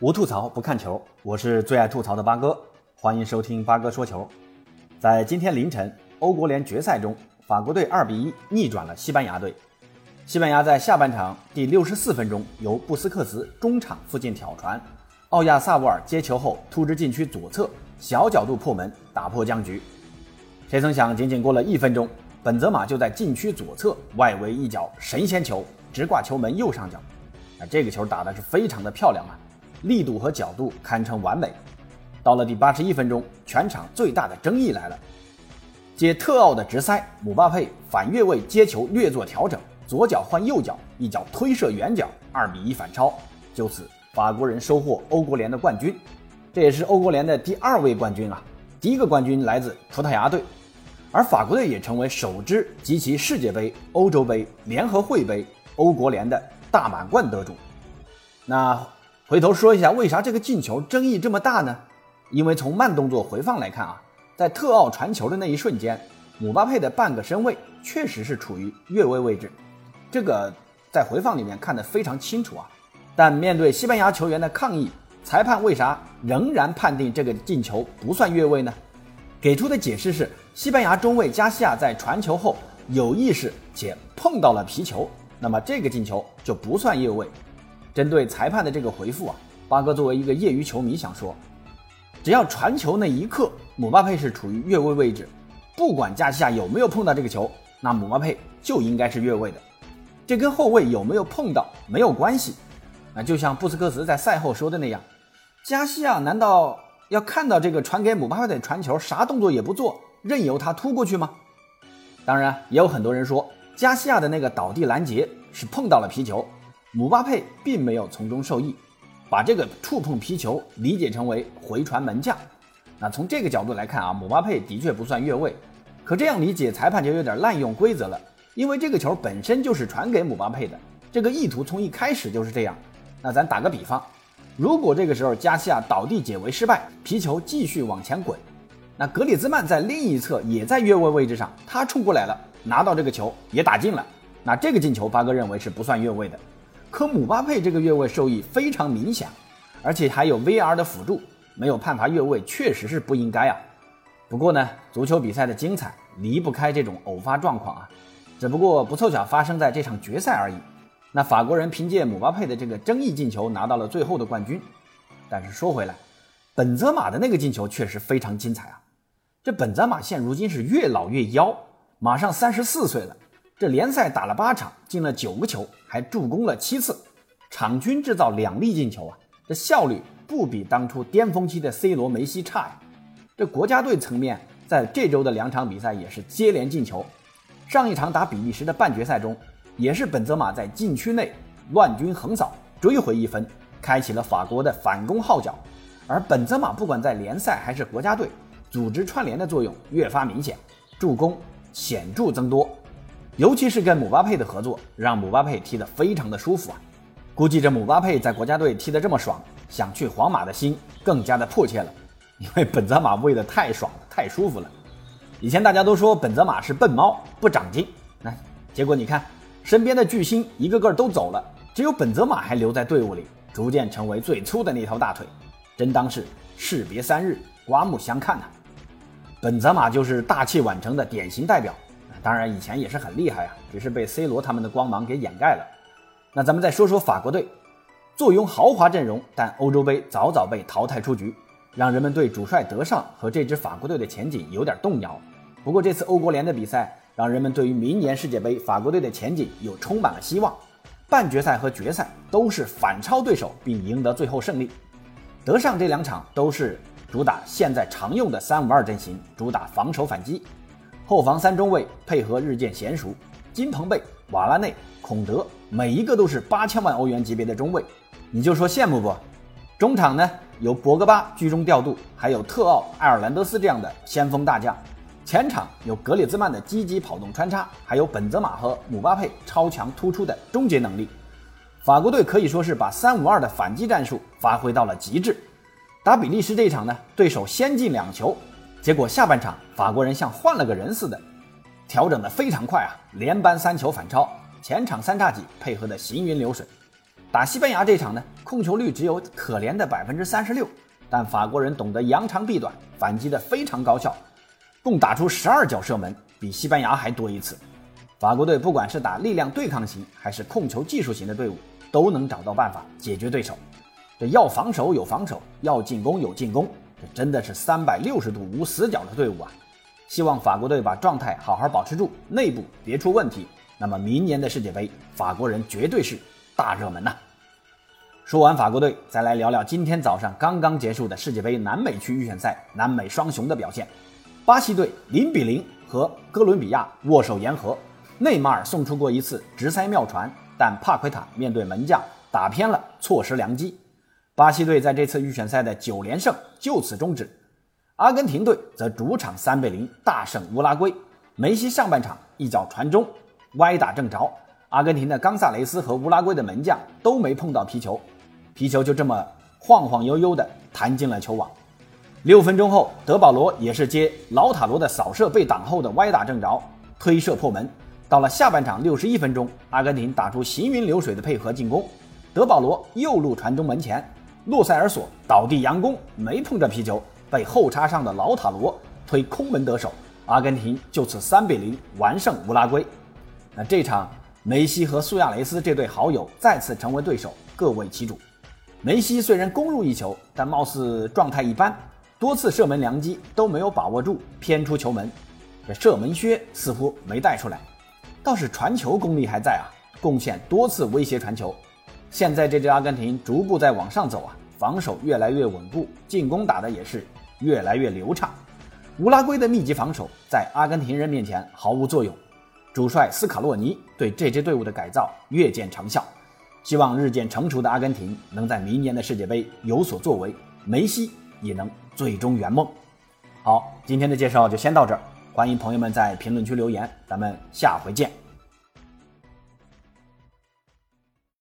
无吐槽不看球，我是最爱吐槽的八哥，欢迎收听八哥说球。在今天凌晨，欧国联决赛中，法国队二比一逆转了西班牙队。西班牙在下半场第六十四分钟，由布斯克茨中场附近挑传，奥亚萨沃尔接球后突至禁区左侧，小角度破门，打破僵局。谁曾想，仅仅过了一分钟，本泽马就在禁区左侧外围一脚神仙球，直挂球门右上角。啊，这个球打的是非常的漂亮啊！力度和角度堪称完美。到了第八十一分钟，全场最大的争议来了：接特奥的直塞，姆巴佩反越位接球略作调整，左脚换右脚，一脚推射远角，二比一反超。就此，法国人收获欧国联的冠军，这也是欧国联的第二位冠军啊！第一个冠军来自葡萄牙队，而法国队也成为首支集齐世界杯、欧洲杯、联合会杯、欧国联的大满贯得主。那。回头说一下，为啥这个进球争议这么大呢？因为从慢动作回放来看啊，在特奥传球的那一瞬间，姆巴佩的半个身位确实是处于越位位置，这个在回放里面看得非常清楚啊。但面对西班牙球员的抗议，裁判为啥仍然判定这个进球不算越位呢？给出的解释是，西班牙中卫加西亚在传球后有意识且碰到了皮球，那么这个进球就不算越位。针对裁判的这个回复啊，八哥作为一个业余球迷想说，只要传球那一刻姆巴佩是处于越位位置，不管加西亚有没有碰到这个球，那姆巴佩就应该是越位的。这跟后卫有没有碰到没有关系。那就像布斯克茨在赛后说的那样，加西亚难道要看到这个传给姆巴佩的传球，啥动作也不做，任由他突过去吗？当然，也有很多人说加西亚的那个倒地拦截是碰到了皮球。姆巴佩并没有从中受益，把这个触碰皮球理解成为回传门将。那从这个角度来看啊，姆巴佩的确不算越位。可这样理解，裁判就有点滥用规则了，因为这个球本身就是传给姆巴佩的，这个意图从一开始就是这样。那咱打个比方，如果这个时候加西亚倒地解围失败，皮球继续往前滚，那格里兹曼在另一侧也在越位位置上，他冲过来了，拿到这个球也打进了，那这个进球八哥认为是不算越位的。可姆巴佩这个越位受益非常明显，而且还有 VR 的辅助，没有判罚越位确实是不应该啊。不过呢，足球比赛的精彩离不开这种偶发状况啊，只不过不凑巧发生在这场决赛而已。那法国人凭借姆巴佩的这个争议进球拿到了最后的冠军。但是说回来，本泽马的那个进球确实非常精彩啊。这本泽马现如今是越老越妖，马上三十四岁了。这联赛打了八场，进了九个球，还助攻了七次，场均制造两粒进球啊！这效率不比当初巅峰期的 C 罗、梅西差呀。这国家队层面，在这周的两场比赛也是接连进球。上一场打比利时的半决赛中，也是本泽马在禁区内乱军横扫，追回一分，开启了法国的反攻号角。而本泽马不管在联赛还是国家队，组织串联的作用越发明显，助攻显著增多。尤其是跟姆巴佩的合作，让姆巴佩踢得非常的舒服啊！估计这姆巴佩在国家队踢得这么爽，想去皇马的心更加的迫切了，因为本泽马喂得太爽了，太舒服了。以前大家都说本泽马是笨猫，不长进，那结果你看，身边的巨星一个个都走了，只有本泽马还留在队伍里，逐渐成为最粗的那条大腿，真当是士别三日，刮目相看呐！本泽马就是大器晚成的典型代表。当然，以前也是很厉害啊，只是被 C 罗他们的光芒给掩盖了。那咱们再说说法国队，坐拥豪华阵容，但欧洲杯早早被淘汰出局，让人们对主帅德尚和这支法国队的前景有点动摇。不过这次欧国联的比赛，让人们对于明年世界杯法国队的前景又充满了希望。半决赛和决赛都是反超对手并赢得最后胜利。德尚这两场都是主打现在常用的三五二阵型，主打防守反击。后防三中卫配合日渐娴熟，金彭贝、瓦拉内、孔德，每一个都是八千万欧元级别的中卫，你就说羡慕不？中场呢，有博格巴居中调度，还有特奥、埃尔兰德斯这样的先锋大将；前场有格里兹曼的积极跑动穿插，还有本泽马和姆巴佩超强突出的终结能力。法国队可以说是把三五二的反击战术发挥到了极致。打比利时这一场呢，对手先进两球。结果下半场法国人像换了个人似的，调整的非常快啊，连扳三球反超，前场三叉戟配合的行云流水。打西班牙这场呢，控球率只有可怜的百分之三十六，但法国人懂得扬长避短，反击的非常高效，共打出十二脚射门，比西班牙还多一次。法国队不管是打力量对抗型，还是控球技术型的队伍，都能找到办法解决对手。这要防守有防守，要进攻有进攻，真的是三百六十度无死角的队伍啊！希望法国队把状态好好保持住，内部别出问题。那么明年的世界杯，法国人绝对是大热门呐！说完法国队，再来聊聊今天早上刚刚结束的世界杯南美区预选赛南美双雄的表现。巴西队零比零和哥伦比亚握手言和，内马尔送出过一次直塞妙传，但帕奎塔面对门将打偏了，错失良机。巴西队在这次预选赛的九连胜就此终止，阿根廷队则主场三比零大胜乌拉圭。梅西上半场一脚传中，歪打正着，阿根廷的冈萨雷斯和乌拉圭的门将都没碰到皮球，皮球就这么晃晃悠悠的弹进了球网。六分钟后，德保罗也是接老塔罗的扫射被挡后的歪打正着，推射破门。到了下半场六十一分钟，阿根廷打出行云流水的配合进攻，德保罗右路传中门前。洛塞尔索倒地佯攻，没碰着皮球，被后插上的老塔罗推空门得手，阿根廷就此三比零完胜乌拉圭。那这场梅西和苏亚雷斯这对好友再次成为对手，各为其主。梅西虽然攻入一球，但貌似状态一般，多次射门良机都没有把握住，偏出球门。这射门靴似乎没带出来，倒是传球功力还在啊，贡献多次威胁传球。现在这支阿根廷逐步在往上走啊，防守越来越稳固，进攻打的也是越来越流畅。乌拉圭的密集防守在阿根廷人面前毫无作用，主帅斯卡洛尼对这支队伍的改造越见成效。希望日渐成熟的阿根廷能在明年的世界杯有所作为，梅西也能最终圆梦。好，今天的介绍就先到这儿，欢迎朋友们在评论区留言，咱们下回见。